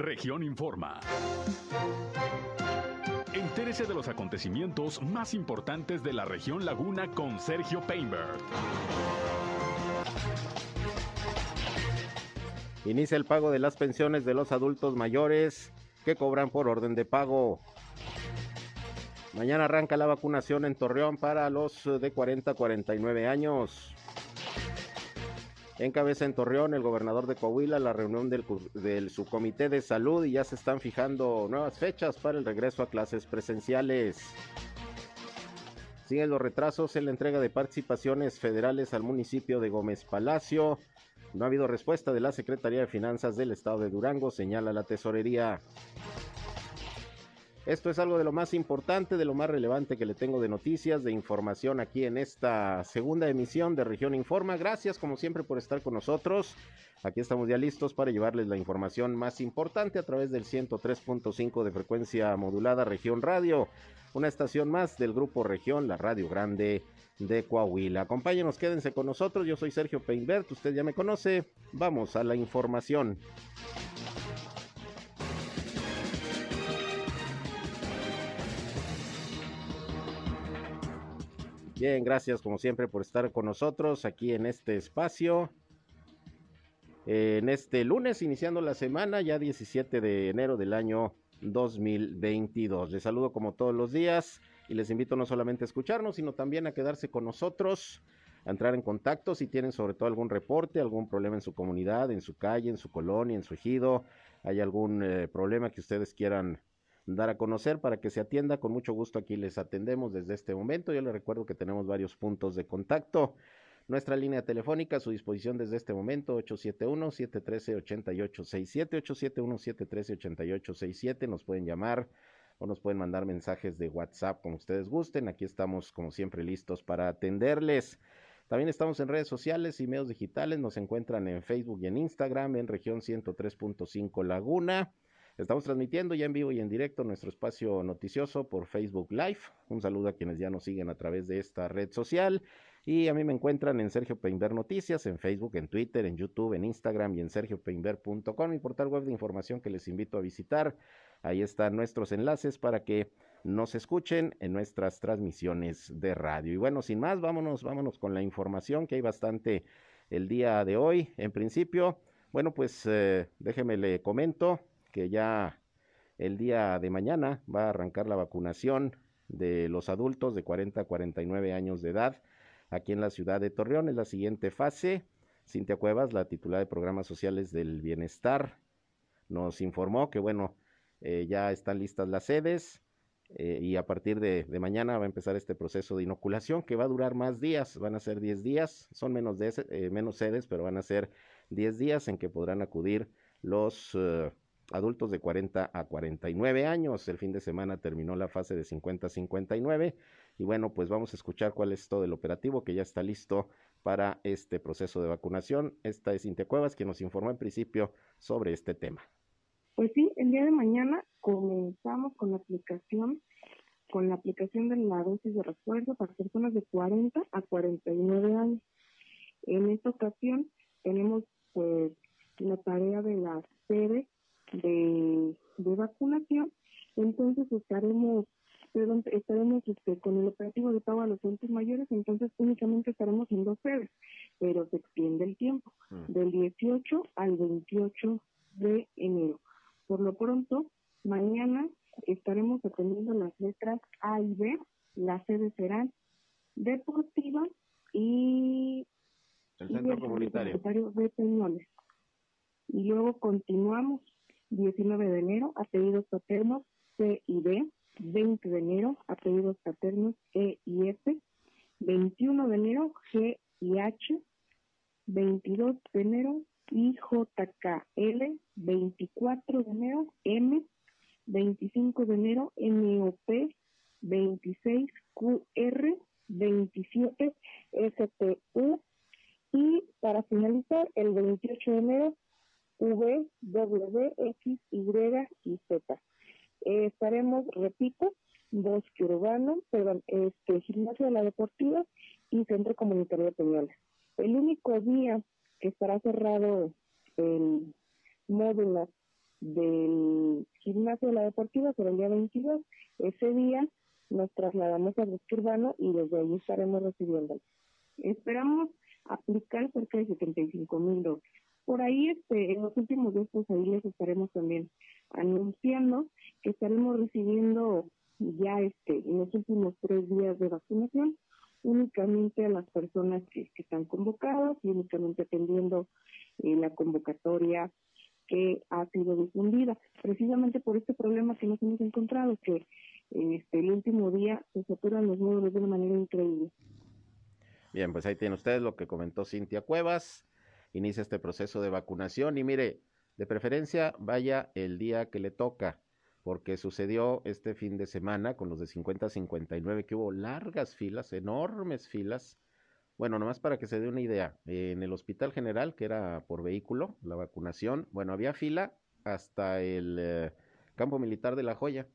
Región Informa. Entérese de los acontecimientos más importantes de la región Laguna con Sergio Painberg. Inicia el pago de las pensiones de los adultos mayores que cobran por orden de pago. Mañana arranca la vacunación en Torreón para los de 40 a 49 años. Encabeza en Torreón el gobernador de Coahuila la reunión del, del, subcomité de salud y ya se están fijando nuevas fechas para el regreso a clases presenciales. Siguen los retrasos en la entrega de participaciones federales al municipio de Gómez Palacio. No ha habido respuesta de la Secretaría de Finanzas del Estado de Durango, señala la tesorería. Esto es algo de lo más importante, de lo más relevante que le tengo de noticias, de información aquí en esta segunda emisión de Región Informa. Gracias como siempre por estar con nosotros. Aquí estamos ya listos para llevarles la información más importante a través del 103.5 de frecuencia modulada Región Radio, una estación más del grupo Región, la Radio Grande de Coahuila. Acompáñenos, quédense con nosotros. Yo soy Sergio Peinbert, usted ya me conoce. Vamos a la información. Bien, gracias como siempre por estar con nosotros aquí en este espacio. En este lunes, iniciando la semana, ya 17 de enero del año 2022. Les saludo como todos los días y les invito no solamente a escucharnos, sino también a quedarse con nosotros, a entrar en contacto si tienen sobre todo algún reporte, algún problema en su comunidad, en su calle, en su colonia, en su ejido, hay algún eh, problema que ustedes quieran dar a conocer para que se atienda. Con mucho gusto aquí les atendemos desde este momento. Yo les recuerdo que tenemos varios puntos de contacto. Nuestra línea telefónica a su disposición desde este momento, 871-713-8867, 871-713-8867. Nos pueden llamar o nos pueden mandar mensajes de WhatsApp como ustedes gusten. Aquí estamos, como siempre, listos para atenderles. También estamos en redes sociales y medios digitales. Nos encuentran en Facebook y en Instagram en región 103.5 Laguna. Estamos transmitiendo ya en vivo y en directo nuestro espacio noticioso por Facebook Live. Un saludo a quienes ya nos siguen a través de esta red social. Y a mí me encuentran en Sergio Peinber Noticias, en Facebook, en Twitter, en YouTube, en Instagram y en sergiopeinber.com, mi portal web de información que les invito a visitar. Ahí están nuestros enlaces para que nos escuchen en nuestras transmisiones de radio. Y bueno, sin más, vámonos, vámonos con la información que hay bastante el día de hoy. En principio, bueno, pues eh, déjeme le comento que ya el día de mañana va a arrancar la vacunación de los adultos de 40 a 49 años de edad aquí en la ciudad de Torreón. Es la siguiente fase. Cintia Cuevas, la titular de Programas Sociales del Bienestar, nos informó que, bueno, eh, ya están listas las sedes eh, y a partir de, mañana va a empezar este proceso de inoculación que va a durar más días, van a ser 10 días, son menos, de, eh, menos sedes, pero van a ser 10 días en que podrán acudir los adultos de 40 a 49 años. El fin de semana terminó la fase de 50 a 59 y bueno, pues vamos a escuchar cuál es todo el operativo que ya está listo para este proceso de vacunación. Esta es Inte Cuevas que nos informó en principio sobre este tema. Pues sí, el día de mañana comenzamos con la aplicación con la aplicación de la dosis de refuerzo para personas de 40 a 49 años. En esta ocasión tenemos pues la tarea de la sede de, vacunación, entonces estaremos perdón, estaremos este, con el operativo de pago a los adultos mayores, entonces únicamente estaremos en dos sedes, pero se extiende el tiempo, mm. del 18 al 28 de enero. Por lo pronto, mañana estaremos atendiendo las letras A y B, las sedes serán deportiva y el centro comunitario de Peñones. Y luego continuamos 19 de enero, apellidos paternos C y B, 20 de enero, apellidos paternos E y F, 21 de enero, G y H, 22 de enero, IJKL, 24 de enero, M, 25 de enero, NOP, 26 QR, 27 STU y para finalizar el 28 de enero V, W, X, Y y Z. Eh, estaremos, repito, Bosque Urbano, perdón, este, Gimnasio de la Deportiva y Centro Comunitario de Peñoles. El único día que estará cerrado el módulo del gimnasio de la deportiva será el día 22. Ese día nos trasladamos al bosque urbano y desde ahí estaremos recibiendo. Esperamos aplicar cerca de 75 mil dosis. Por ahí, este, en los últimos días, pues ahí les estaremos también anunciando que estaremos recibiendo ya este, en los últimos tres días de vacunación únicamente a las personas que, están convocadas y únicamente atendiendo eh, la convocatoria que ha sido difundida, precisamente por este problema que nos hemos encontrado, que este, el último día se saturan los módulos de una manera increíble. Bien, pues ahí tienen ustedes lo que comentó Cintia Cuevas. Inicia este proceso de vacunación y mire, de preferencia vaya el día que le toca, porque sucedió este fin de semana con los de 50 a 59 que hubo largas filas, enormes filas. Bueno, nomás para que se dé una idea, en el Hospital General, que era por vehículo, la vacunación, bueno, había fila hasta el eh, campo militar de La Joya.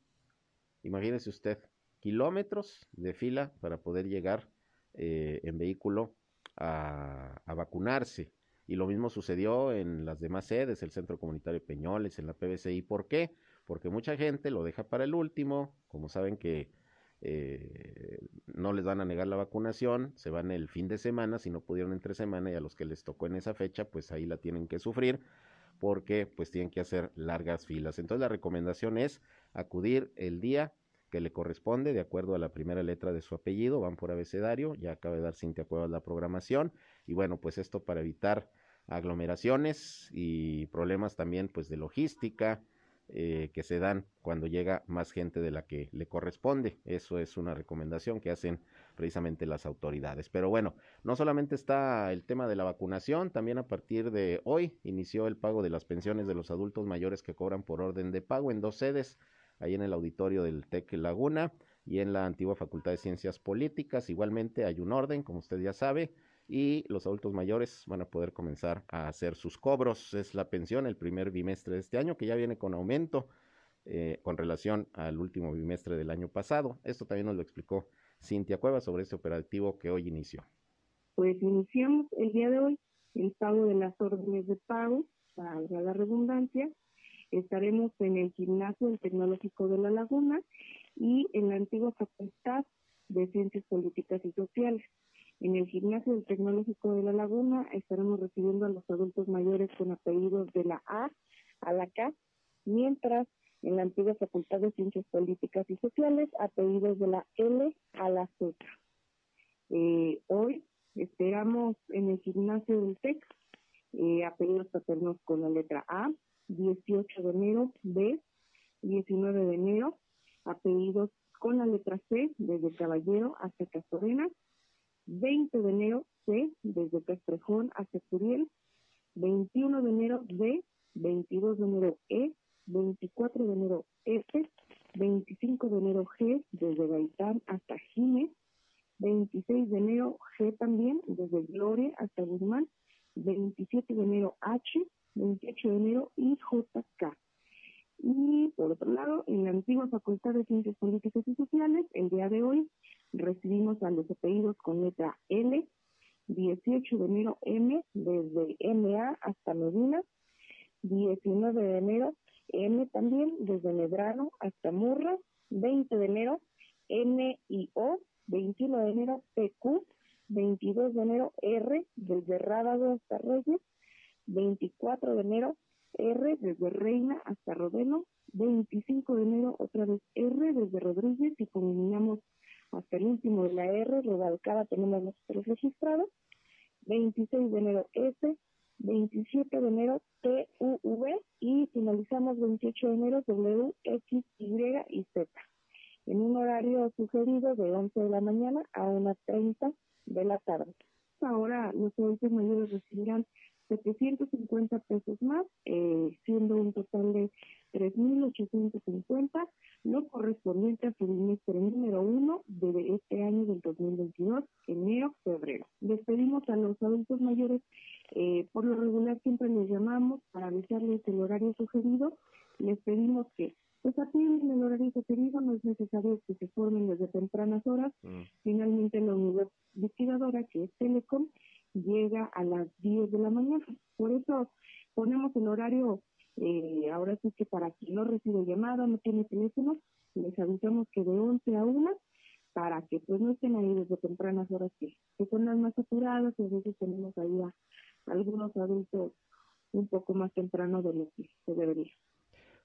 Imagínese usted, kilómetros de fila para poder llegar eh, en vehículo a, vacunarse. Y lo mismo sucedió en las demás sedes, el Centro Comunitario Peñoles, en la PBCI. ¿Por qué? Porque mucha gente lo deja para el último, como saben que eh, no les van a negar la vacunación, se van el fin de semana, si no pudieron entre semana y a los que les tocó en esa fecha, pues ahí la tienen que sufrir porque pues tienen que hacer largas filas. Entonces la recomendación es acudir el día que le corresponde de acuerdo a la primera letra de su apellido, van por abecedario, ya acaba de dar Cintia Cuevas la programación y bueno, pues esto para evitar aglomeraciones y problemas también pues de logística eh, que se dan cuando llega más gente de la que le corresponde. Eso es una recomendación que hacen precisamente las autoridades. Pero bueno, no solamente está el tema de la vacunación, también a partir de hoy inició el pago de las pensiones de los adultos mayores que cobran por orden de pago en dos sedes ahí en el auditorio del TEC Laguna y en la antigua Facultad de Ciencias Políticas. Igualmente hay un orden, como usted ya sabe, y los adultos mayores van a poder comenzar a hacer sus cobros. Es la pensión el primer bimestre de este año, que ya viene con aumento eh, con relación al último bimestre del año pasado. Esto también nos lo explicó Cintia Cueva sobre este operativo que hoy inició. Pues iniciamos el día de hoy el pago de las órdenes de pago, para la redundancia, Estaremos en el gimnasio del Tecnológico de la Laguna y en la antigua Facultad de Ciencias Políticas y Sociales. En el gimnasio del Tecnológico de la Laguna estaremos recibiendo a los adultos mayores con apellidos de la A a la K, mientras en la antigua Facultad de Ciencias Políticas y Sociales apellidos de la L a la Z. Eh, hoy esperamos en el gimnasio del TEC eh, apellidos paternos con la letra A, 18 de enero, B, 19 de enero, apellidos con la letra C, desde Caballero hasta Castorena, 20 de enero, C, desde Castrejón hasta Curiel, 21 de enero, D, 22 de enero, E, 24 de enero, F, 25 de enero, G, desde Gaitán hasta Jiménez, 26 de enero, G también, desde Gloria hasta Guzmán, 27 de enero, H, 28 de enero, y JK. Y por otro lado, en la antigua Facultad de Ciencias Políticas y Sociales, el día de hoy recibimos a los apellidos con letra L, 18 de enero M, desde MA hasta Medina, 19 de enero M también, desde Medrano hasta Murra, 20 de enero N y O, 21 de enero PQ, 22 de enero R, desde Rábago hasta Reyes, 24 de enero, R desde Reina hasta Rodeno, 25 de enero otra vez R desde Rodríguez y culminamos hasta el último de la R, Rodalcada tenemos los tres registrados, 26 de enero S, 27 de enero T, U, V y finalizamos 28 de enero W, X, Y y Z. En un horario sugerido de 11 de la mañana a 1.30 de la tarde. Ahora los adultos mayores recibirán 750 pesos más, eh, siendo un total de 3.850, lo correspondiente a su bimestre número uno de este año del 2022, enero-febrero. Les pedimos a los adultos mayores, eh, por lo regular siempre les llamamos para avisarles el horario sugerido, les pedimos que pues atienden el horario sugerido, no es necesario que se formen desde tempranas horas. Mm. Finalmente la unidad investigadora, que es Telecom, llega a las 10 de la mañana. Por eso ponemos el horario, eh, ahora sí que para quien no recibe llamada, no tiene teléfono, les avisamos que de 11 a 1 para que pues no estén ahí desde tempranas horas que, son las más saturadas y a veces tenemos ahí a algunos adultos un poco más temprano de lo que se debería.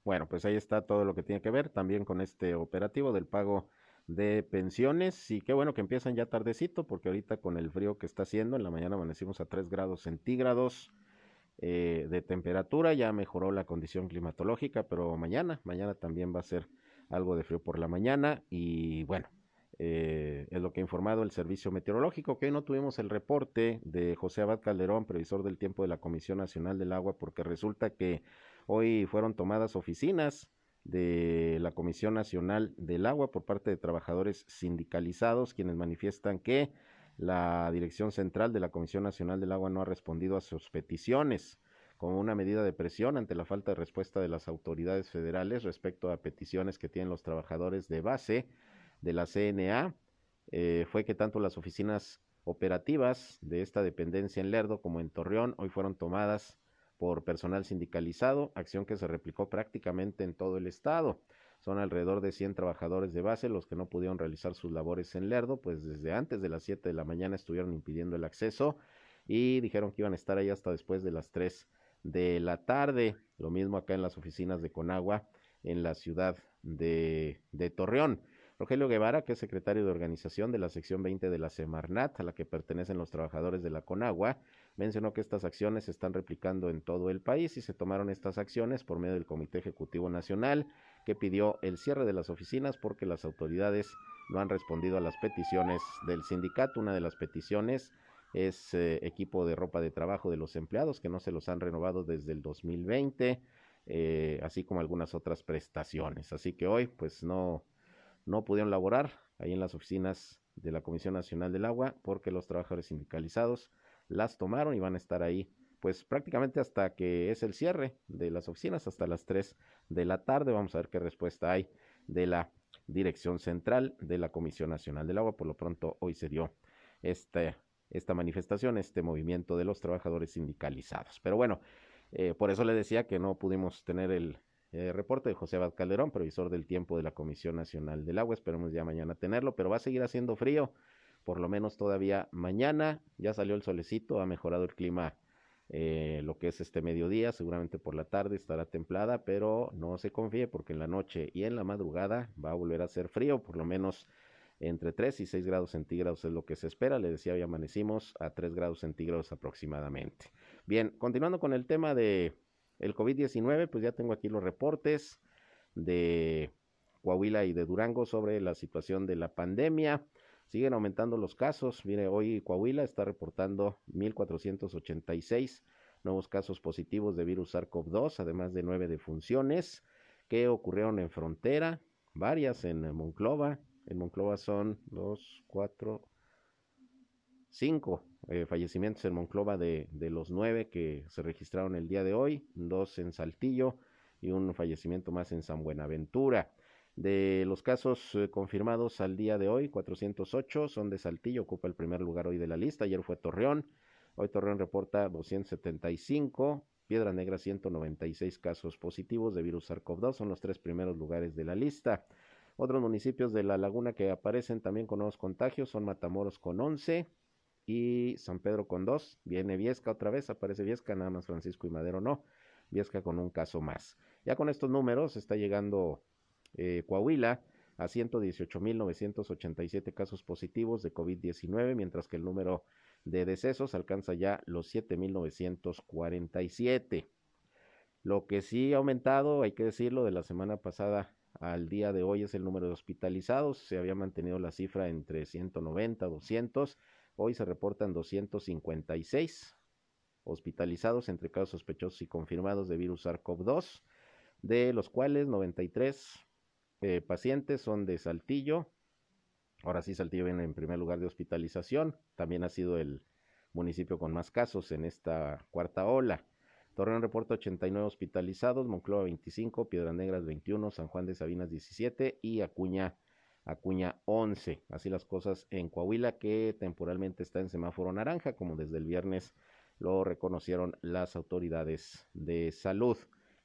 Bueno, pues ahí está todo lo que tiene que ver también con este operativo del pago de pensiones y qué bueno que empiezan ya tardecito porque ahorita con el frío que está haciendo, en la mañana amanecimos a 3 grados centígrados eh, de temperatura, ya mejoró la condición climatológica, pero mañana, mañana también va a ser algo de frío por la mañana y bueno, eh, es lo que ha informado el Servicio Meteorológico, que no tuvimos el reporte de José Abad Calderón, previsor del tiempo de la Comisión Nacional del Agua, porque resulta que hoy fueron tomadas oficinas de la Comisión Nacional del Agua por parte de trabajadores sindicalizados, quienes manifiestan que la Dirección Central de la Comisión Nacional del Agua no ha respondido a sus peticiones como una medida de presión ante la falta de respuesta de las autoridades federales respecto a peticiones que tienen los trabajadores de base de la CNA eh, fue que tanto las oficinas operativas de esta dependencia en Lerdo como en Torreón hoy fueron tomadas por personal sindicalizado, acción que se replicó prácticamente en todo el estado. Son alrededor de 100 trabajadores de base los que no pudieron realizar sus labores en Lerdo, pues desde antes de las 7 de la mañana estuvieron impidiendo el acceso y dijeron que iban a estar ahí hasta después de las 3 de la tarde. Lo mismo acá en las oficinas de Conagua en la ciudad de, de Torreón. Rogelio Guevara, que es secretario de organización de la sección 20 de la Semarnat, a la que pertenecen los trabajadores de la Conagua, mencionó que estas acciones se están replicando en todo el país y se tomaron estas acciones por medio del Comité Ejecutivo Nacional, que pidió el cierre de las oficinas porque las autoridades no han respondido a las peticiones del sindicato. Una de las peticiones es eh, equipo de ropa de trabajo de los empleados que no se los han renovado desde el 2020, eh, así como algunas otras prestaciones. Así que hoy, pues no no pudieron laborar ahí en las oficinas de la Comisión Nacional del Agua porque los trabajadores sindicalizados las tomaron y van a estar ahí pues prácticamente hasta que es el cierre de las oficinas hasta las 3 de la tarde. Vamos a ver qué respuesta hay de la Dirección Central de la Comisión Nacional del Agua. Por lo pronto hoy se dio este, esta manifestación, este movimiento de los trabajadores sindicalizados. Pero bueno, eh, por eso le decía que no pudimos tener el, eh, reporte de José Abad Calderón, previsor del tiempo de la Comisión Nacional del Agua. Esperemos ya mañana tenerlo, pero va a seguir haciendo frío, por lo menos todavía mañana. Ya salió el solecito, ha mejorado el clima eh, lo que es este mediodía, seguramente por la tarde estará templada, pero no se confíe porque en la noche y en la madrugada va a volver a ser frío, por lo menos entre 3 y 6 grados centígrados es lo que se espera. Le decía, hoy amanecimos a 3 grados centígrados aproximadamente. Bien, continuando con el tema de el COVID-19, pues ya tengo aquí los reportes de Coahuila y de Durango sobre la situación de la pandemia. Siguen aumentando los casos. Mire, hoy Coahuila está reportando 1.486 nuevos casos positivos de virus SARS-CoV-2, además de nueve defunciones que ocurrieron en frontera, varias en Monclova. En Monclova son dos, cuatro, cinco eh, fallecimientos en Monclova de, de, los nueve que se registraron el día de hoy, dos en Saltillo y un fallecimiento más en San Buenaventura. De los casos eh, confirmados al día de hoy, 408 son de Saltillo, ocupa el primer lugar hoy de la lista. Ayer fue Torreón, hoy Torreón reporta 275, Piedra Negra 196 casos positivos de virus SARS-CoV-2, son los tres primeros lugares de la lista. Otros municipios de la laguna que aparecen también con nuevos contagios son Matamoros con 11, y San Pedro con dos. Viene Viesca otra vez, aparece Viesca, nada más Francisco y Madero no. Viesca con un caso más. Ya con estos números está llegando eh, Coahuila a 118.987 casos positivos de COVID-19, mientras que el número de decesos alcanza ya los 7.947. Lo que sí ha aumentado, hay que decirlo, de la semana pasada al día de hoy es el número de hospitalizados. Se había mantenido la cifra entre 190, 200 Hoy se reportan 256 hospitalizados entre casos sospechosos y confirmados de virus SARS-CoV-2, de los cuales 93 eh, pacientes son de Saltillo. Ahora sí, Saltillo viene en primer lugar de hospitalización. También ha sido el municipio con más casos en esta cuarta ola. Torreón reporta 89 hospitalizados, Moncloa 25, Piedras Negras 21, San Juan de Sabinas 17 y Acuña Acuña 11. Así las cosas en Coahuila, que temporalmente está en semáforo naranja, como desde el viernes lo reconocieron las autoridades de salud.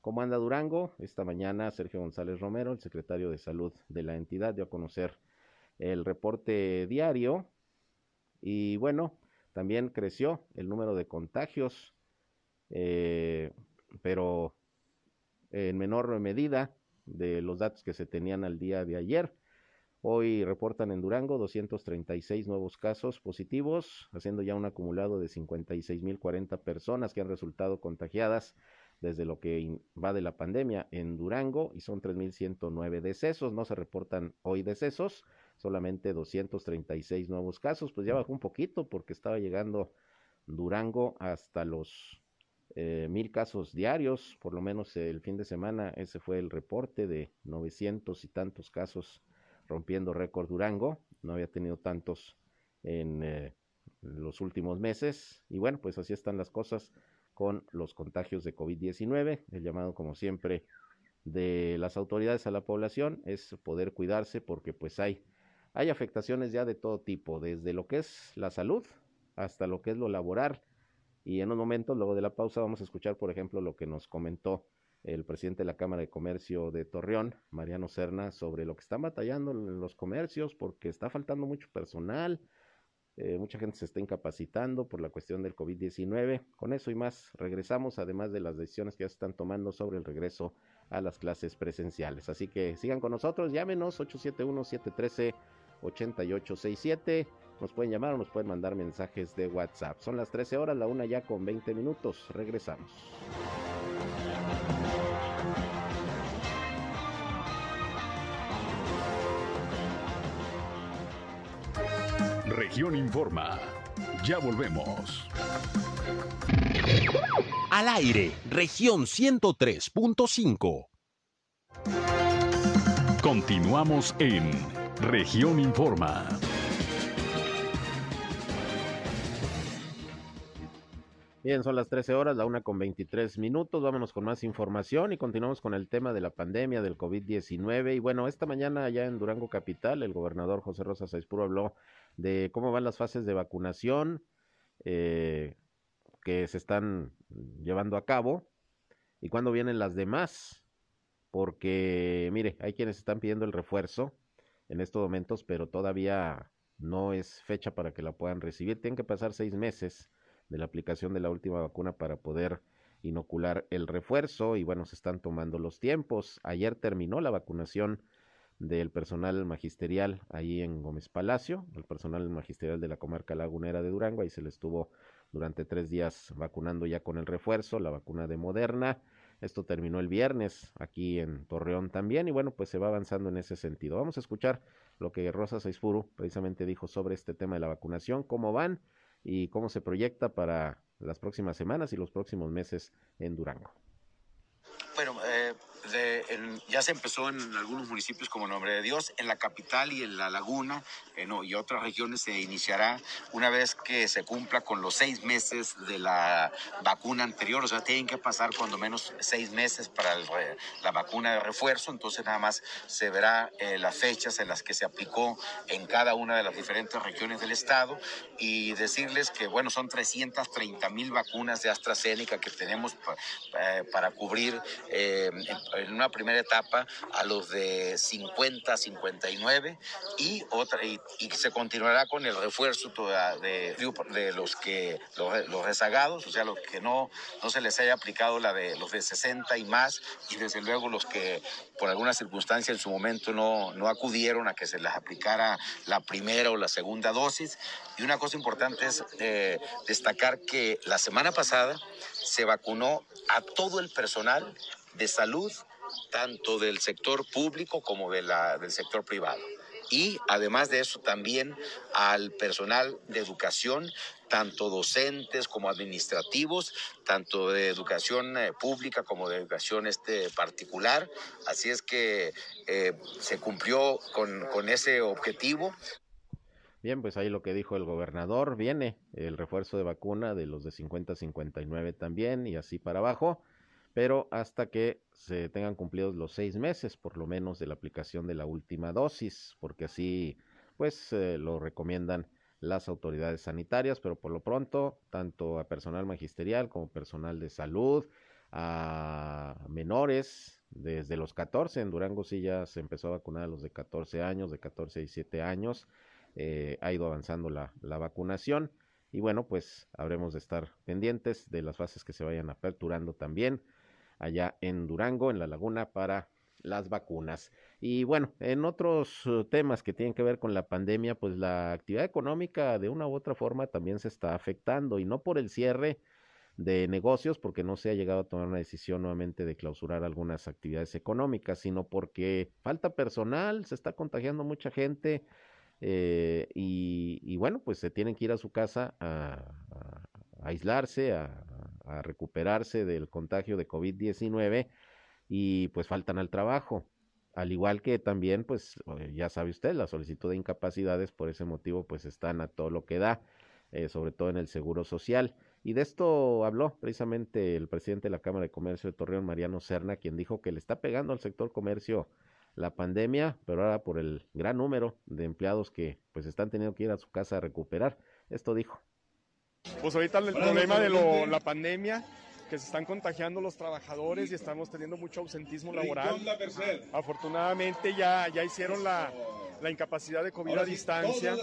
¿Cómo anda Durango? Esta mañana Sergio González Romero, el secretario de Salud de la entidad, dio a conocer el reporte diario y bueno, también creció el número de contagios, eh, pero en menor medida de los datos que se tenían al día de ayer. Hoy reportan en Durango 236 nuevos casos positivos, haciendo ya un acumulado de 56.040 personas que han resultado contagiadas desde lo que va de la pandemia en Durango y son 3.109 decesos. No se reportan hoy decesos, solamente 236 nuevos casos. Pues ya bajó un poquito porque estaba llegando Durango hasta los eh, mil casos diarios, por lo menos el fin de semana. Ese fue el reporte de 900 y tantos casos rompiendo récord Durango. No había tenido tantos en eh, los últimos meses. Y bueno, pues así están las cosas con los contagios de COVID-19. El llamado, como siempre, de las autoridades a la población es poder cuidarse porque pues hay, hay afectaciones ya de todo tipo, desde lo que es la salud hasta lo que es lo laboral. Y en un momento, luego de la pausa, vamos a escuchar, por ejemplo, lo que nos comentó el presidente de la Cámara de Comercio de Torreón, Mariano Serna, sobre lo que están batallando los comercios porque está faltando mucho personal, eh, mucha gente se está incapacitando por la cuestión del COVID-19. Con eso y más, regresamos, además de las decisiones que ya se están tomando sobre el regreso a las clases presenciales. Así que sigan con nosotros, llámenos 871-713-8867. Nos pueden llamar o nos pueden mandar mensajes de WhatsApp. Son las 13 horas, la una ya con 20 minutos. Regresamos. Región Informa. Ya volvemos. Al aire, región 103.5. Continuamos en región Informa. Bien, son las 13 horas, la una con 23 minutos. Vámonos con más información y continuamos con el tema de la pandemia del COVID-19. Y bueno, esta mañana allá en Durango Capital, el gobernador José Rosa Saizpuro habló de cómo van las fases de vacunación eh, que se están llevando a cabo y cuándo vienen las demás. Porque, mire, hay quienes están pidiendo el refuerzo en estos momentos, pero todavía no es fecha para que la puedan recibir. Tienen que pasar seis meses de la aplicación de la última vacuna para poder inocular el refuerzo y bueno, se están tomando los tiempos. Ayer terminó la vacunación del personal magisterial ahí en Gómez Palacio, el personal magisterial de la comarca lagunera de Durango, ahí se le estuvo durante tres días vacunando ya con el refuerzo, la vacuna de Moderna. Esto terminó el viernes aquí en Torreón también y bueno, pues se va avanzando en ese sentido. Vamos a escuchar lo que Rosa Saizfuru precisamente dijo sobre este tema de la vacunación, cómo van y cómo se proyecta para las próximas semanas y los próximos meses en Durango. Bueno, eh, ya se empezó en algunos municipios como Nombre de Dios, en la capital y en la laguna y otras regiones se iniciará una vez que se cumpla con los seis meses de la vacuna anterior, o sea, tienen que pasar cuando menos seis meses para la vacuna de refuerzo, entonces nada más se verá eh, las fechas en las que se aplicó en cada una de las diferentes regiones del estado. Y decirles que, bueno, son 330 mil vacunas de AstraZeneca que tenemos eh, para cubrir eh, en una primera etapa a los de 50 59 y otra y, se continuará con el refuerzo de, de los que los, rezagados, o sea, los que no, no se les haya aplicado la de los de 60 y más y desde luego los que por alguna circunstancia en su momento no, no acudieron a que se les aplicara la primera o la segunda dosis. Y una cosa importante es eh, destacar que la semana pasada se vacunó a todo el personal de salud tanto del sector público como de la, del sector privado. Y además de eso también al personal de educación, tanto docentes como administrativos, tanto de educación eh, pública como de educación este, particular. Así es que eh, se cumplió con, con ese objetivo. Bien, pues ahí lo que dijo el gobernador, viene el refuerzo de vacuna de los de 50 a 59 también y así para abajo pero hasta que se tengan cumplidos los seis meses, por lo menos, de la aplicación de la última dosis, porque así, pues, eh, lo recomiendan las autoridades sanitarias, pero por lo pronto, tanto a personal magisterial como personal de salud, a menores desde los 14. En Durango sí ya se empezó a vacunar a los de 14 años, de 14 y 7 años. Eh, ha ido avanzando la, la vacunación. Y bueno, pues habremos de estar pendientes de las fases que se vayan aperturando también allá en Durango, en la laguna, para las vacunas. Y bueno, en otros uh, temas que tienen que ver con la pandemia, pues la actividad económica de una u otra forma también se está afectando y no por el cierre de negocios, porque no se ha llegado a tomar una decisión nuevamente de clausurar algunas actividades económicas, sino porque falta personal, se está contagiando mucha gente eh, y, bueno, pues se tienen que ir a su casa a, aislarse, a, a recuperarse del contagio de COVID-19 y pues faltan al trabajo. Al igual que también, pues eh, ya sabe usted, la solicitud de incapacidades por ese motivo pues están a todo lo que da, eh, sobre todo en el Seguro Social. Y de esto habló precisamente el presidente de la Cámara de Comercio de Torreón, Mariano Serna, quien dijo que le está pegando al sector comercio la pandemia, pero ahora por el gran número de empleados que pues están teniendo que ir a su casa a recuperar. Esto dijo. Pues ahorita el problema de la pandemia que se están contagiando los trabajadores y estamos teniendo mucho ausentismo laboral. Afortunadamente ya, ya hicieron la, la incapacidad de COVID a distancia,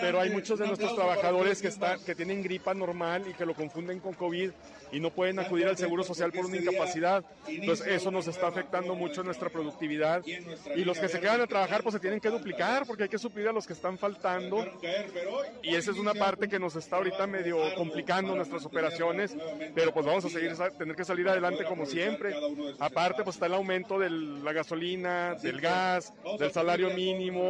pero hay muchos de nuestros trabajadores que, están, que tienen gripa normal y que lo confunden con COVID y no pueden acudir al Seguro Social por una incapacidad. Entonces eso nos está afectando mucho nuestra productividad. y los que se quedan a trabajar pues se tienen que duplicar porque hay que suplir a los que están faltando. Y esa es una parte que nos está ahorita medio complicando nuestras operaciones, pero pues vamos a seguir, tener que salir adelante como siempre. Aparte pues está el aumento de la gasolina, del gas, del salario mínimo,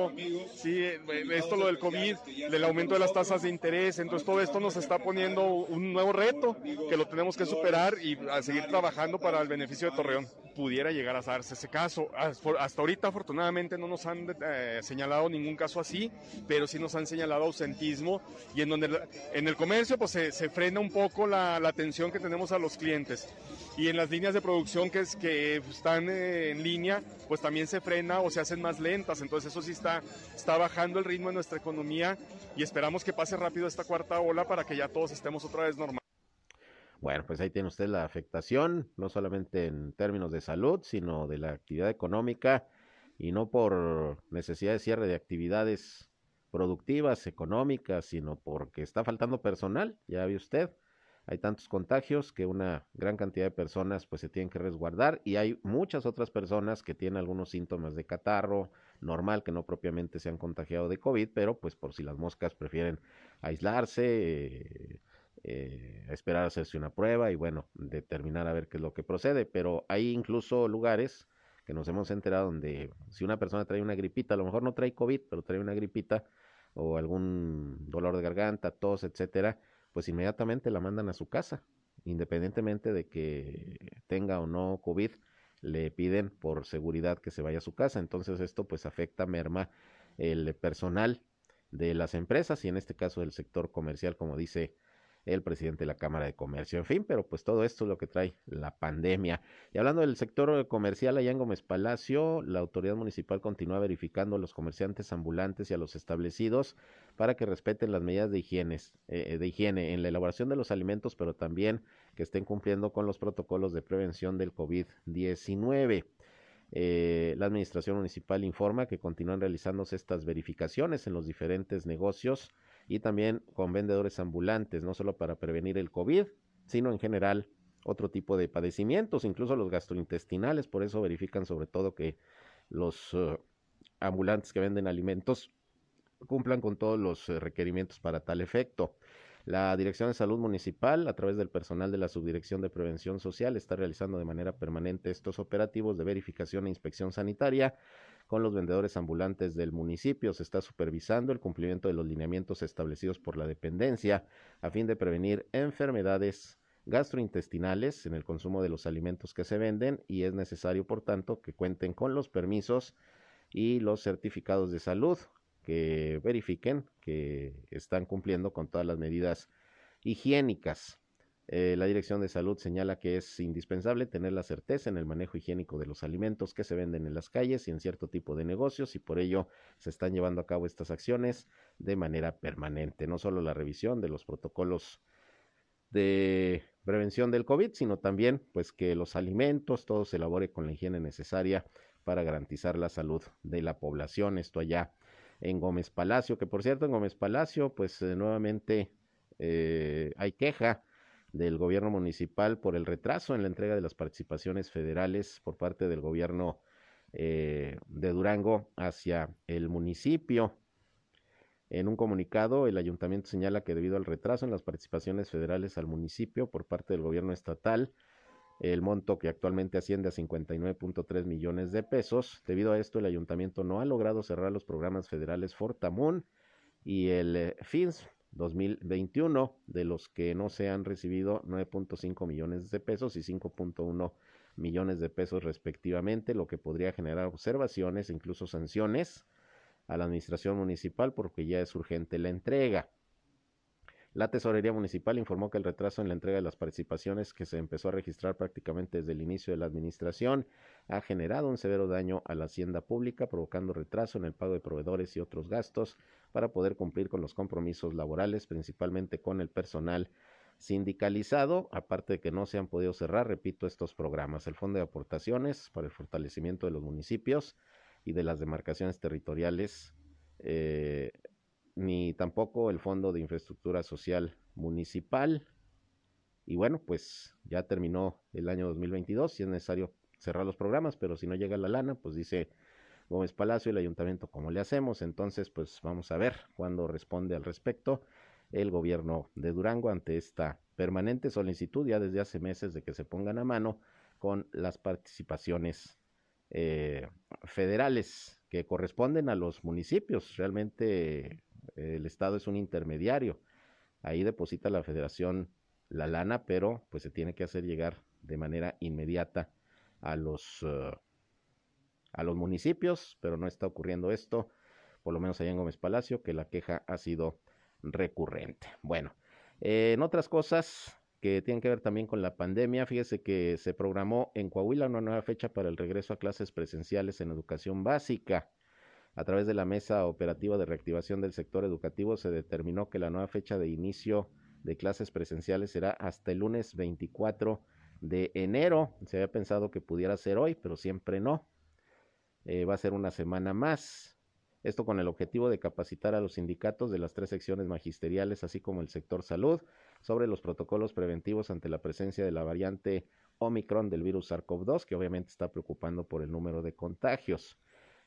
sí, esto lo del COVID, del aumento de las tasas de interés, entonces todo esto nos está poniendo un nuevo reto que lo tenemos que superar y a seguir trabajando para el beneficio de Torreón. Pudiera llegar a darse ese caso. Hasta ahorita afortunadamente no nos han eh, señalado ningún caso así, pero sí nos han señalado ausentismo y en donde en el comercio pues se, frena un poco la, atención que tenemos a los clientes y en las líneas de producción que, es, que están eh, en línea pues también se frena o se hacen más lentas, entonces eso sí está está, bajando el ritmo de nuestra economía y esperamos que pase rápido esta cuarta ola para que ya todos estemos otra vez normal. Bueno, pues ahí tiene usted la afectación, no solamente en términos de salud, sino de la actividad económica y no por necesidad de cierre de actividades productivas, económicas, sino porque está faltando personal, ya ve usted. Hay tantos contagios que una gran cantidad de personas pues se tienen que resguardar y hay muchas otras personas que tienen algunos síntomas de catarro normal que no propiamente se han contagiado de COVID, pero pues por si las moscas prefieren aislarse, eh, eh, esperar a hacerse una prueba y bueno, determinar a ver qué es lo que procede, pero hay incluso lugares que nos hemos enterado donde si una persona trae una gripita, a lo mejor no trae COVID, pero trae una gripita o algún dolor de garganta, tos, etcétera, pues inmediatamente la mandan a su casa, independientemente de que tenga o no COVID, le piden por seguridad que se vaya a su casa. Entonces esto pues afecta, merma el personal de las empresas y en este caso del sector comercial, como dice el presidente de la Cámara de Comercio. En fin, pero pues todo esto es lo que trae la pandemia. Y hablando del sector comercial allá en Gómez Palacio, la autoridad municipal continúa verificando a los comerciantes ambulantes y a los establecidos para que respeten las medidas de higiene, eh, de higiene en la elaboración de los alimentos, pero también que estén cumpliendo con los protocolos de prevención del COVID-19. Eh, la administración municipal informa que continúan realizándose estas verificaciones en los diferentes negocios y también con vendedores ambulantes, no solo para prevenir el COVID, sino en general otro tipo de padecimientos, incluso los gastrointestinales, por eso verifican sobre todo que los eh, ambulantes que venden alimentos cumplan con todos los eh, requerimientos para tal efecto. La Dirección de Salud Municipal, a través del personal de la Subdirección de Prevención Social, está realizando de manera permanente estos operativos de verificación e inspección sanitaria con los vendedores ambulantes del municipio. Se está supervisando el cumplimiento de los lineamientos establecidos por la dependencia a fin de prevenir enfermedades gastrointestinales en el consumo de los alimentos que se venden y es necesario, por tanto, que cuenten con los permisos y los certificados de salud que verifiquen que están cumpliendo con todas las medidas higiénicas. Eh, la Dirección de Salud señala que es indispensable tener la certeza en el manejo higiénico de los alimentos que se venden en las calles y en cierto tipo de negocios y por ello se están llevando a cabo estas acciones de manera permanente. No solo la revisión de los protocolos de prevención del COVID, sino también pues que los alimentos, todo se elabore con la higiene necesaria para garantizar la salud de la población. Esto allá en Gómez Palacio, que por cierto en Gómez Palacio pues eh, nuevamente eh, hay queja del gobierno municipal por el retraso en la entrega de las participaciones federales por parte del gobierno eh, de Durango hacia el municipio. En un comunicado, el ayuntamiento señala que debido al retraso en las participaciones federales al municipio por parte del gobierno estatal, el monto que actualmente asciende a 59.3 millones de pesos, debido a esto el ayuntamiento no ha logrado cerrar los programas federales Fortamun y el eh, FINS 2021, de los que no se han recibido 9.5 millones de pesos y 5.1 millones de pesos respectivamente, lo que podría generar observaciones incluso sanciones a la administración municipal porque ya es urgente la entrega. La Tesorería Municipal informó que el retraso en la entrega de las participaciones que se empezó a registrar prácticamente desde el inicio de la administración ha generado un severo daño a la hacienda pública, provocando retraso en el pago de proveedores y otros gastos para poder cumplir con los compromisos laborales, principalmente con el personal sindicalizado, aparte de que no se han podido cerrar, repito, estos programas. El Fondo de Aportaciones para el Fortalecimiento de los Municipios y de las demarcaciones territoriales, eh, ni tampoco el Fondo de Infraestructura Social Municipal. Y bueno, pues ya terminó el año 2022, si es necesario cerrar los programas, pero si no llega la lana, pues dice Gómez Palacio, el ayuntamiento, ¿cómo le hacemos? Entonces, pues vamos a ver cuándo responde al respecto el gobierno de Durango ante esta permanente solicitud ya desde hace meses de que se pongan a mano con las participaciones eh, federales que corresponden a los municipios. Realmente el Estado es un intermediario. Ahí deposita la federación la lana, pero pues se tiene que hacer llegar de manera inmediata a los, uh, a los municipios, pero no está ocurriendo esto, por lo menos allá en Gómez Palacio, que la queja ha sido recurrente. Bueno, eh, en otras cosas que tienen que ver también con la pandemia, fíjese que se programó en Coahuila una nueva fecha para el regreso a clases presenciales en educación básica. A través de la Mesa Operativa de Reactivación del Sector Educativo se determinó que la nueva fecha de inicio de clases presenciales será hasta el lunes 24 de enero. Se había pensado que pudiera ser hoy, pero siempre no. Eh, va a ser una semana más. Esto con el objetivo de capacitar a los sindicatos de las tres secciones magisteriales, así como el sector salud, sobre los protocolos preventivos ante la presencia de la variante Omicron del virus SARS-CoV-2, que obviamente está preocupando por el número de contagios.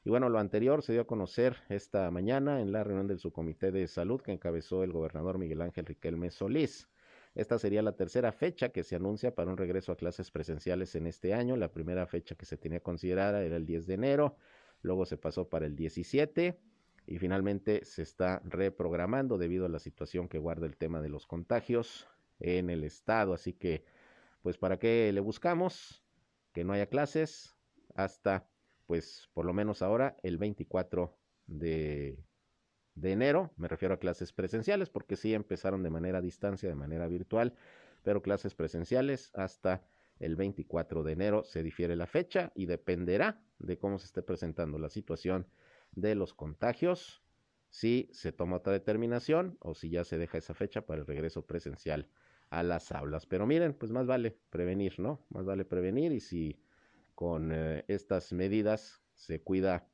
Y bueno, lo anterior se dio a conocer esta mañana en la reunión del subcomité de salud que encabezó el gobernador Miguel Ángel Riquelme Solís. Esta sería la tercera fecha que se anuncia para un regreso a clases presenciales en este año. La primera fecha que se tenía considerada era el 10 de enero luego se pasó para el 17 y finalmente se está reprogramando debido a la situación que guarda el tema de los contagios en el estado. Así que, pues, ¿para qué le buscamos? Que no haya clases hasta, pues, por lo menos ahora, el 24 de, de enero. Me refiero a clases presenciales porque sí empezaron de manera a distancia, de manera virtual, pero clases presenciales hasta el 24 de enero se difiere la fecha y dependerá de cómo se esté presentando la situación de los contagios, si se toma otra determinación o si ya se deja esa fecha para el regreso presencial a las aulas. Pero miren, pues más vale prevenir, ¿no? Más vale prevenir y si con eh, estas medidas se cuida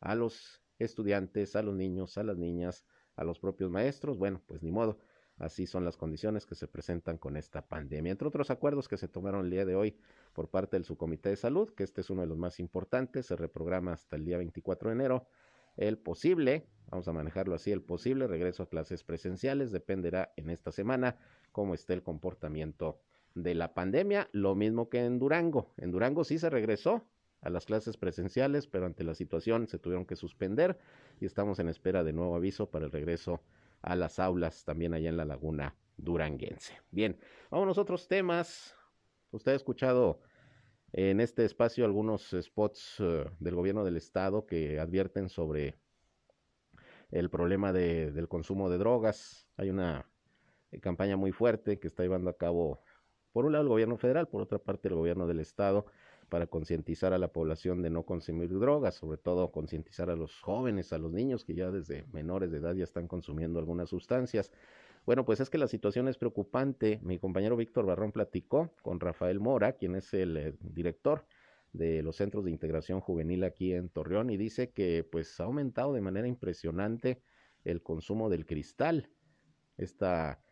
a los estudiantes, a los niños, a las niñas, a los propios maestros, bueno, pues ni modo Así son las condiciones que se presentan con esta pandemia. Entre otros acuerdos que se tomaron el día de hoy por parte del Subcomité de Salud, que este es uno de los más importantes, se reprograma hasta el día 24 de enero. El posible, vamos a manejarlo así, el posible regreso a clases presenciales dependerá en esta semana cómo esté el comportamiento de la pandemia, lo mismo que en Durango. En Durango sí se regresó a las clases presenciales, pero ante la situación se tuvieron que suspender y estamos en espera de nuevo aviso para el regreso a las aulas también allá en la laguna duranguense. Bien, vamos a otros temas. Usted ha escuchado en este espacio algunos spots eh, del gobierno del estado que advierten sobre el problema del consumo de drogas. Hay una eh, campaña muy fuerte que está llevando a cabo, por un lado, el gobierno federal, por otra parte, el gobierno del estado, para concientizar a la población de no consumir drogas, sobre todo concientizar a los jóvenes, a los niños que ya desde menores de edad ya están consumiendo algunas sustancias. Bueno, pues es que la situación es preocupante. Mi compañero Víctor Barrón platicó con Rafael Mora, quien es el eh, director de los centros de integración juvenil aquí en Torreón y dice que pues ha aumentado de manera impresionante el consumo del cristal, esta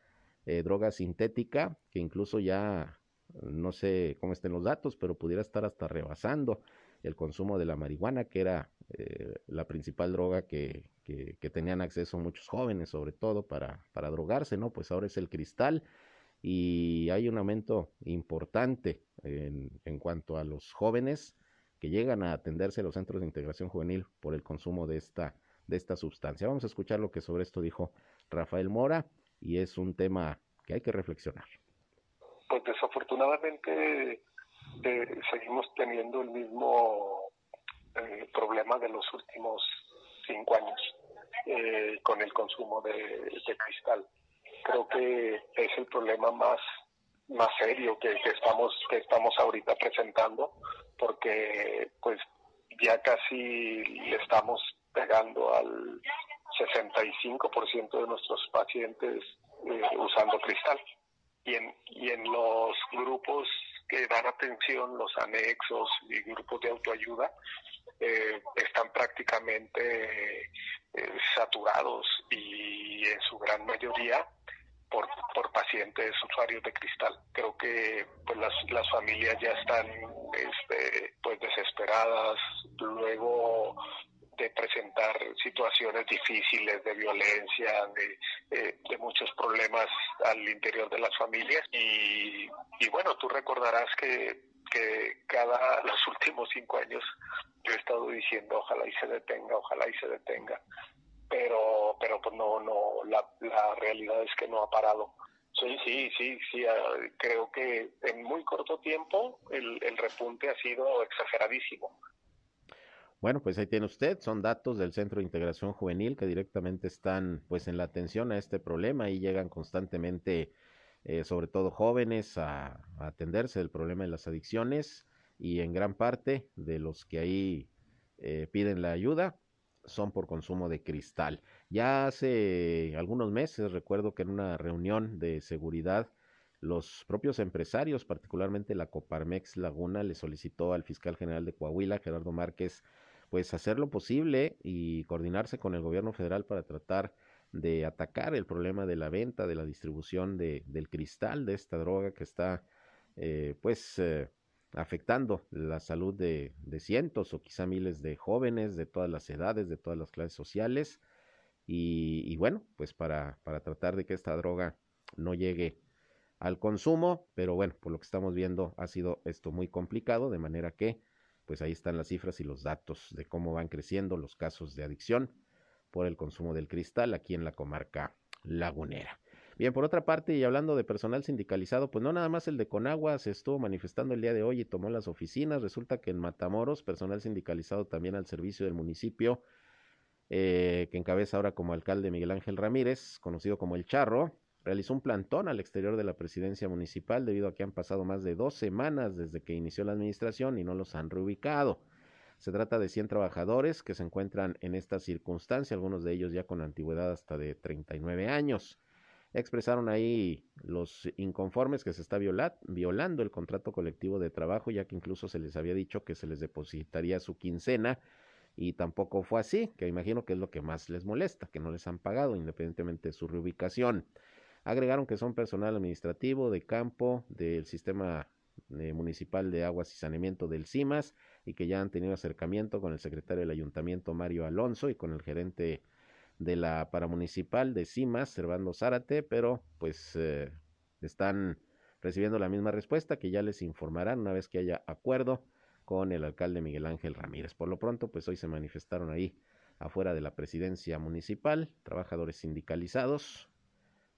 eh, droga sintética que incluso ya no sé cómo estén los datos, pero pudiera estar hasta rebasando el consumo de la marihuana, que era eh, la principal droga que, que, tenían acceso muchos jóvenes, sobre todo para, para drogarse, ¿no? Pues ahora es el cristal y hay un aumento importante en, en cuanto a los jóvenes que llegan a atenderse a los centros de integración juvenil por el consumo de esta, de esta sustancia. Vamos a escuchar lo que sobre esto dijo Rafael Mora y es un tema que hay que reflexionar. Pues desafortunadamente eh, seguimos teniendo el mismo eh, problema de los últimos cinco años eh, con el consumo de, cristal. Creo que es el problema más más serio que, estamos que estamos ahorita presentando porque pues ya casi le estamos pegando al 65% de nuestros pacientes usando cristal y en, y en los grupos que dan atención, los anexos y grupos de autoayuda, eh, están prácticamente eh, saturados y en su gran mayoría por, por pacientes usuarios de cristal. Creo que pues las, las familias ya están este, pues desesperadas, luego de presentar situaciones difíciles de violencia, de, eh, de, muchos problemas al interior de las familias. Y, y bueno, tú recordarás que, que cada los últimos cinco años yo he estado diciendo ojalá y se detenga, ojalá y se detenga. Pero, pero pues no, no, la, la realidad es que no ha parado. Sí, sí, sí, sí, ah, creo que en muy corto tiempo el, el repunte ha sido exageradísimo. Bueno, pues ahí tiene usted, son datos del Centro de Integración Juvenil que directamente están pues en la atención a este problema y llegan constantemente, eh, sobre todo jóvenes, a, atenderse del problema de las adicciones y en gran parte de los que ahí eh, piden la ayuda son por consumo de cristal. Ya hace algunos meses recuerdo que en una reunión de seguridad los propios empresarios, particularmente la Coparmex Laguna, le solicitó al fiscal general de Coahuila, Gerardo Márquez, pues hacer lo posible y coordinarse con el gobierno federal para tratar de atacar el problema de la venta, de la distribución de, del cristal, de esta droga que está eh, pues eh, afectando la salud de, de, cientos o quizá miles de jóvenes de todas las edades, de todas las clases sociales. Y, y bueno, pues para, para tratar de que esta droga no llegue al consumo, pero bueno, por lo que estamos viendo ha sido esto muy complicado, de manera que pues ahí están las cifras y los datos de cómo van creciendo los casos de adicción por el consumo del cristal aquí en la comarca lagunera. Bien, por otra parte, y hablando de personal sindicalizado, pues no nada más el de Conagua se estuvo manifestando el día de hoy y tomó las oficinas. Resulta que en Matamoros, personal sindicalizado también al servicio del municipio, eh, que encabeza ahora como alcalde Miguel Ángel Ramírez, conocido como El Charro, realizó un plantón al exterior de la presidencia municipal debido a que han pasado más de dos semanas desde que inició la administración y no los han reubicado. Se trata de 100 trabajadores que se encuentran en esta circunstancia, algunos de ellos ya con antigüedad hasta de 39 años. Expresaron ahí los inconformes que se está violando el contrato colectivo de trabajo, ya que incluso se les había dicho que se les depositaría su quincena y tampoco fue así, que imagino que es lo que más les molesta, que no les han pagado independientemente de su reubicación. Agregaron que son personal administrativo de campo del sistema eh, municipal de aguas y saneamiento del CIMAS y que ya han tenido acercamiento con el secretario del ayuntamiento Mario Alonso y con el gerente de la paramunicipal de CIMAS, Servando Zárate, pero pues eh, están recibiendo la misma respuesta que ya les informarán una vez que haya acuerdo con el alcalde Miguel Ángel Ramírez. Por lo pronto, pues hoy se manifestaron ahí afuera de la presidencia municipal, trabajadores sindicalizados,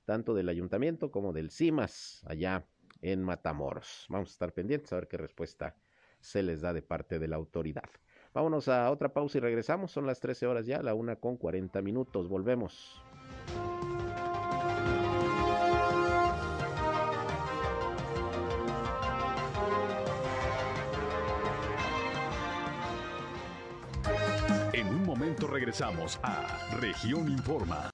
tanto del ayuntamiento como del CIMAS allá en Matamoros. Vamos a estar pendientes a ver qué respuesta se les da de parte de la autoridad. Vámonos a otra pausa y regresamos. Son las 13 horas ya, la una con 40 minutos. Volvemos. En un momento regresamos a Región Informa.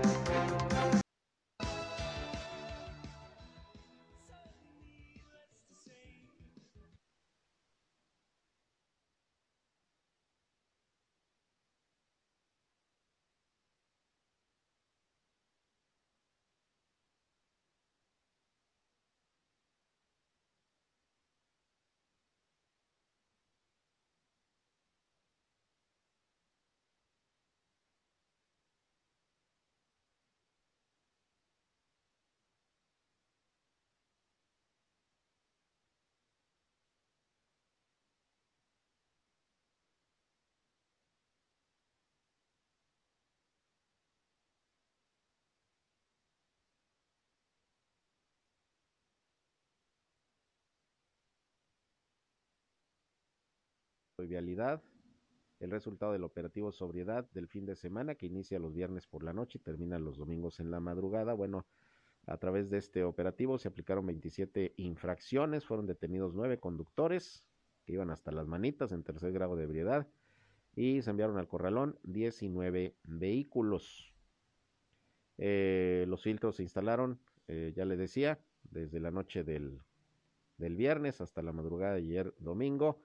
El resultado del operativo sobriedad del fin de semana que inicia los viernes por la noche y termina los domingos en la madrugada. Bueno, a través de este operativo se aplicaron 27 infracciones, fueron detenidos nueve conductores que iban hasta las manitas en tercer grado de ebriedad y se enviaron al corralón 19 vehículos. Eh, los filtros se instalaron, eh, ya le decía, desde la noche del, del viernes hasta la madrugada de ayer domingo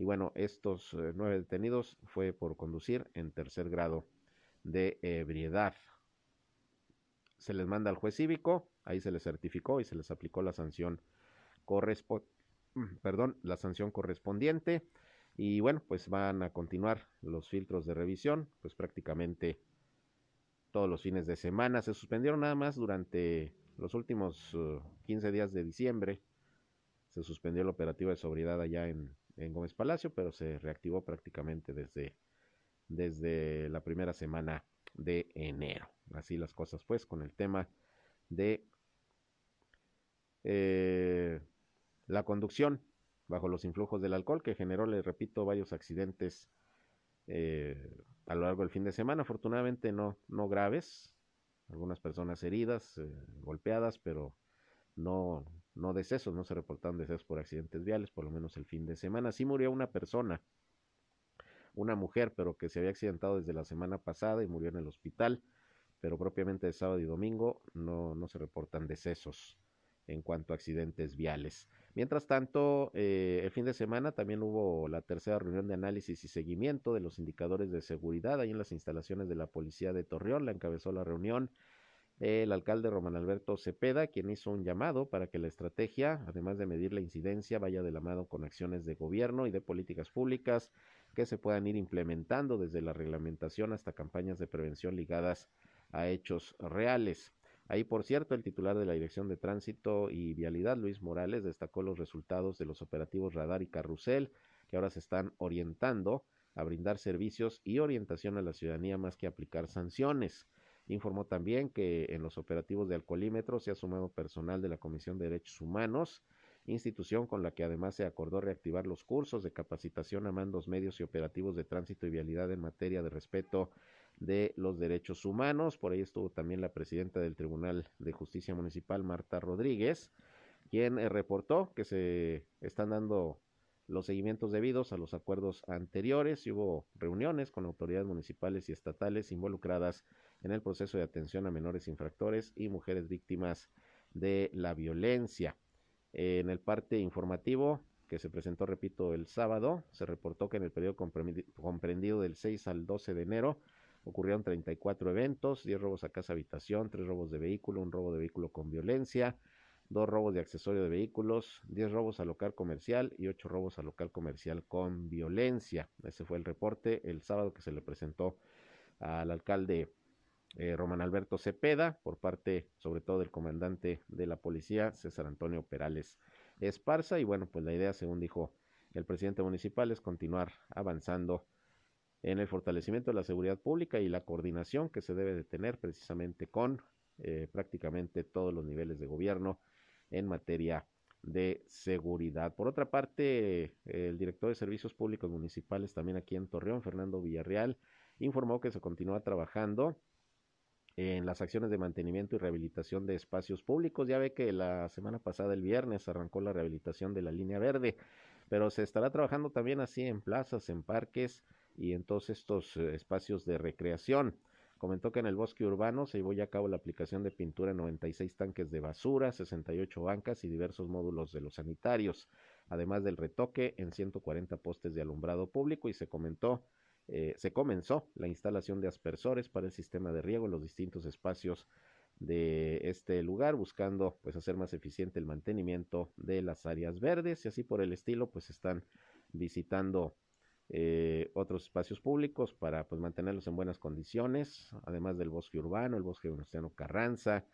y bueno, estos eh, nueve detenidos fue por conducir en tercer grado de ebriedad. Se les manda al juez cívico, ahí se les certificó y se les aplicó la sanción perdón, la sanción correspondiente. Y bueno, pues van a continuar los filtros de revisión, pues prácticamente todos los fines de semana. Se suspendieron nada más durante los últimos 15 uh, días de diciembre. Se suspendió el operativo de sobriedad allá en, en Gómez Palacio, pero se reactivó prácticamente desde, desde la primera semana de enero. Así las cosas pues con el tema de eh, la conducción bajo los influjos del alcohol que generó, le repito, varios accidentes eh, a lo largo del fin de semana. Afortunadamente no, no graves, algunas personas heridas, eh, golpeadas, pero no, no decesos, no se reportaron decesos por accidentes viales, por lo menos el fin de semana. Sí murió una persona, una mujer, pero que se había accidentado desde la semana pasada y murió en el hospital, pero propiamente de sábado y domingo no, no se reportan decesos en cuanto a accidentes viales. Mientras tanto, eh, el fin de semana también hubo la tercera reunión de análisis y seguimiento de los indicadores de seguridad ahí en las instalaciones de la Policía de Torreón. La encabezó la reunión el alcalde Román Alberto Cepeda, quien hizo un llamado para que la estrategia, además de medir la incidencia, vaya de la mano con acciones de gobierno y de políticas públicas que se puedan ir implementando desde la reglamentación hasta campañas de prevención ligadas a hechos reales. Ahí, por cierto, el titular de la Dirección de Tránsito y Vialidad, Luis Morales, destacó los resultados de los operativos Radar y Carrusel, que ahora se están orientando a brindar servicios y orientación a la ciudadanía más que aplicar sanciones. Informó también que en los operativos de alcoholímetro se ha sumado personal de la Comisión de Derechos Humanos, institución con la que además se acordó reactivar los cursos de capacitación a mandos medios y operativos de tránsito y vialidad en materia de respeto de los derechos humanos. Por ahí estuvo también la presidenta del Tribunal de Justicia Municipal, Marta Rodríguez, quien eh, reportó que se están dando los seguimientos debidos a los acuerdos anteriores y hubo reuniones con autoridades municipales y estatales involucradas en el proceso de atención a menores infractores y mujeres víctimas de la violencia. En el parte informativo que se presentó, repito, el sábado, se reportó que en el periodo comprendido del 6 al 12 de enero ocurrieron 34 eventos, 10 robos a casa habitación, 3 robos de vehículo, un robo de vehículo con violencia, 2 robos de accesorio de vehículos, 10 robos a local comercial y 8 robos a local comercial con violencia. Ese fue el reporte el sábado que se le presentó al alcalde eh, Román Alberto Cepeda, por parte sobre todo del comandante de la policía, César Antonio Perales Esparza. Y bueno, pues la idea, según dijo el presidente municipal, es continuar avanzando en el fortalecimiento de la seguridad pública y la coordinación que se debe de tener precisamente con eh, prácticamente todos los niveles de gobierno en materia de seguridad. Por otra parte, el director de Servicios Públicos Municipales también aquí en Torreón, Fernando Villarreal, informó que se continúa trabajando en las acciones de mantenimiento y rehabilitación de espacios públicos. Ya ve que la semana pasada, el viernes, arrancó la rehabilitación de la línea verde, pero se estará trabajando también así en plazas, en parques y en todos estos eh, espacios de recreación. Comentó que en el bosque urbano se llevó ya a cabo la aplicación de pintura en 96 tanques de basura, 68 bancas y diversos módulos de los sanitarios, además del retoque en 140 postes de alumbrado público y se comentó eh, se comenzó la instalación de aspersores para el sistema de riego en los distintos espacios de este lugar, buscando pues hacer más eficiente el mantenimiento de las áreas verdes y así por el estilo, pues están visitando eh, otros espacios públicos para pues mantenerlos en buenas condiciones, además del bosque urbano, el bosque venustiano Carranza.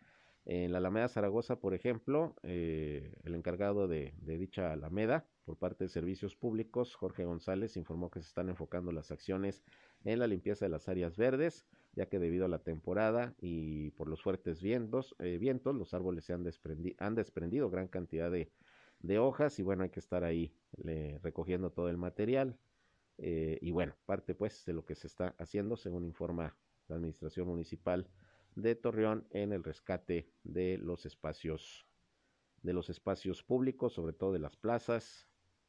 En la Alameda Zaragoza, por ejemplo, eh, el encargado de, dicha Alameda por parte de Servicios Públicos, Jorge González, informó que se están enfocando las acciones en la limpieza de las áreas verdes, ya que debido a la temporada y por los fuertes vientos, eh, vientos los árboles se han, han desprendido gran cantidad de, de, hojas y bueno, hay que estar ahí recogiendo todo el material. Eh, y bueno, parte pues de lo que se está haciendo, según informa la Administración Municipal de Torreón, en el rescate de los espacios de los espacios públicos, sobre todo de las plazas,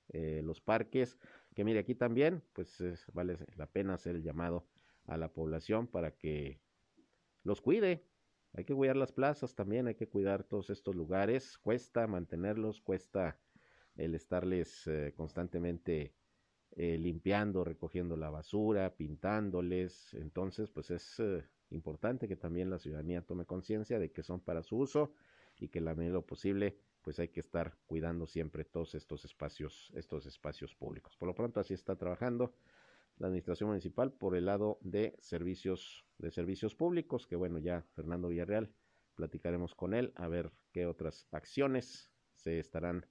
eh, los parques, que mire aquí también, pues vale la pena hacer el llamado a la población para que los cuide. Hay que cuidar las plazas también, hay que cuidar todos estos lugares. Cuesta mantenerlos, cuesta el estarles eh, constantemente eh, limpiando, recogiendo la basura, pintándoles. Entonces, pues es importante que también la ciudadanía tome conciencia de que son para su uso y que la medida lo posible pues hay que estar cuidando siempre todos estos espacios, estos espacios públicos. Por lo pronto así está trabajando la administración municipal por el lado de servicios, de servicios públicos, que bueno, ya Fernando Villarreal platicaremos con él a ver qué otras acciones se estarán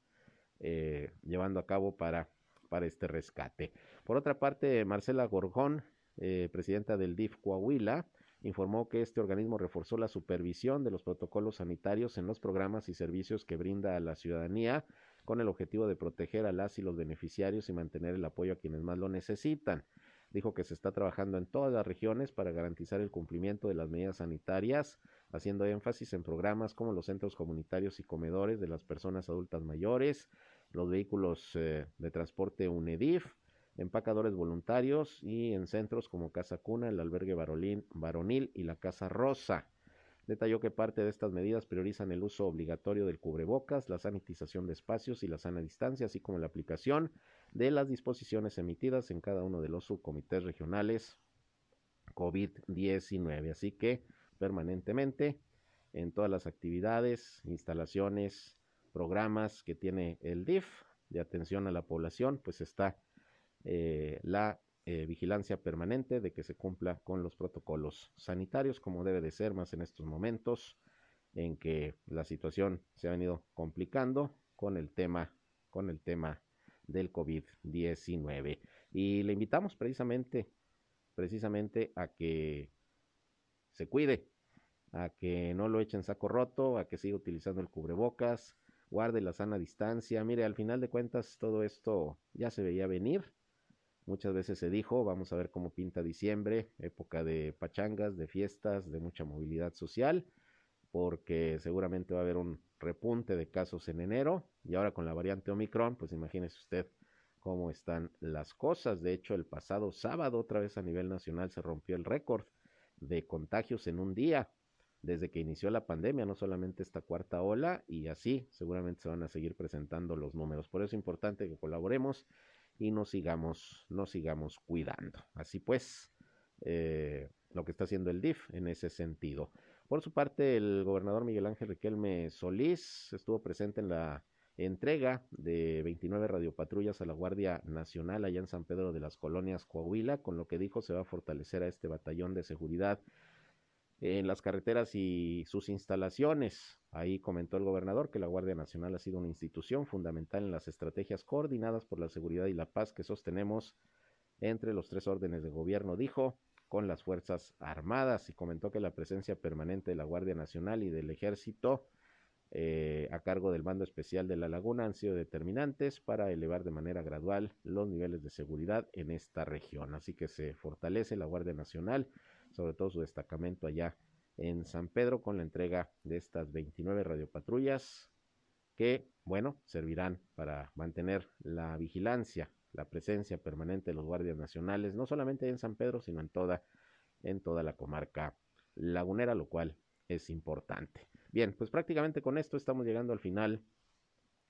eh, llevando a cabo para, para este rescate. Por otra parte, Marcela Gorgón, eh, presidenta del DIF Coahuila, informó que este organismo reforzó la supervisión de los protocolos sanitarios en los programas y servicios que brinda a la ciudadanía con el objetivo de proteger a las y los beneficiarios y mantener el apoyo a quienes más lo necesitan. Dijo que se está trabajando en todas las regiones para garantizar el cumplimiento de las medidas sanitarias, haciendo énfasis en programas como los centros comunitarios y comedores de las personas adultas mayores, los vehículos eh, de transporte UNEDIF, empacadores voluntarios y en centros como Casa Cuna, el albergue varonil y la Casa Rosa. Detalló que parte de estas medidas priorizan el uso obligatorio del cubrebocas, la sanitización de espacios y la sana distancia, así como la aplicación de las disposiciones emitidas en cada uno de los subcomités regionales COVID-19. Así que permanentemente en todas las actividades, instalaciones, programas que tiene el DIF de atención a la población, pues está eh, la eh, vigilancia permanente de que se cumpla con los protocolos sanitarios como debe de ser más en estos momentos en que la situación se ha venido complicando con el tema con el tema del COVID-19 y le invitamos precisamente precisamente a que se cuide, a que no lo echen saco roto, a que siga utilizando el cubrebocas, guarde la sana distancia. Mire, al final de cuentas todo esto ya se veía venir Muchas veces se dijo, vamos a ver cómo pinta diciembre, época de pachangas, de fiestas, de mucha movilidad social, porque seguramente va a haber un repunte de casos en enero y ahora con la variante Omicron, pues imagínese usted cómo están las cosas. De hecho, el pasado sábado otra vez a nivel nacional se rompió el récord de contagios en un día desde que inició la pandemia, no solamente esta cuarta ola, y así seguramente se van a seguir presentando los números. Por eso es importante que colaboremos y nos sigamos, nos sigamos cuidando. Así pues, eh, lo que está haciendo el DIF en ese sentido. Por su parte, el gobernador Miguel Ángel Riquelme Solís estuvo presente en la entrega de 29 radiopatrullas a la Guardia Nacional allá en San Pedro de las Colonias Coahuila, con lo que dijo se va a fortalecer a este batallón de seguridad en las carreteras y sus instalaciones. Ahí comentó el gobernador que la Guardia Nacional ha sido una institución fundamental en las estrategias coordinadas por la seguridad y la paz que sostenemos entre los tres órdenes de gobierno, dijo, con las Fuerzas Armadas y comentó que la presencia permanente de la Guardia Nacional y del Ejército eh, a cargo del Mando Especial de la Laguna han sido determinantes para elevar de manera gradual los niveles de seguridad en esta región. Así que se fortalece la Guardia Nacional sobre todo su destacamento allá en San Pedro con la entrega de estas 29 radiopatrullas que, bueno, servirán para mantener la vigilancia, la presencia permanente de los guardias nacionales, no solamente en San Pedro, sino en toda, en toda la comarca lagunera, lo cual es importante. Bien, pues prácticamente con esto estamos llegando al final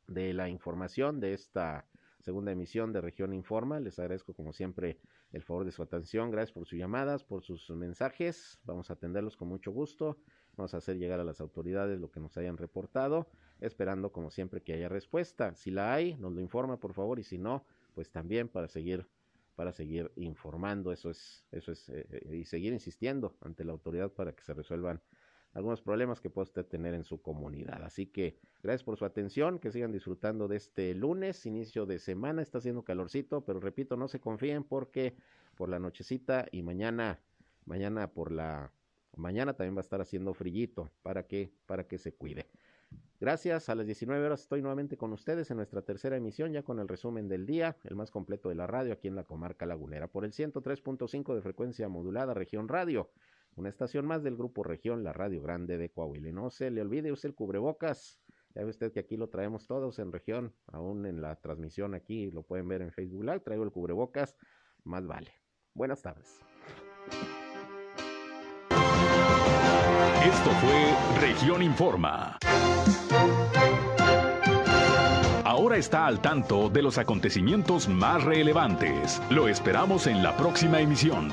de la información de esta segunda emisión de Región Informa. Les agradezco como siempre el favor de su atención. Gracias por sus llamadas, por sus mensajes. Vamos a atenderlos con mucho gusto. Vamos a hacer llegar a las autoridades lo que nos hayan reportado, esperando como siempre que haya respuesta. Si la hay, nos lo informa por favor y si no, pues también para seguir para seguir informando, eso es eso es eh, eh, y seguir insistiendo ante la autoridad para que se resuelvan algunos problemas que pueda usted tener en su comunidad. Así que gracias por su atención, que sigan disfrutando de este lunes, inicio de semana, está haciendo calorcito, pero repito, no se confíen porque por la nochecita y mañana, mañana por la mañana también va a estar haciendo frillito. Para que, para que se cuide. Gracias, a las 19 horas estoy nuevamente con ustedes en nuestra tercera emisión, ya con el resumen del día, el más completo de la radio aquí en la comarca lagunera, por el 103.5 de frecuencia modulada, región radio una estación más del Grupo Región, la Radio Grande de Coahuila. No se le olvide usted el cubrebocas. Ya ve usted que aquí lo traemos todos en región, aún en la transmisión aquí lo pueden ver en Facebook Live. Traigo el cubrebocas, más vale. Buenas tardes. Esto fue Región Informa. Ahora está al tanto de los acontecimientos más relevantes. Lo esperamos en la próxima emisión.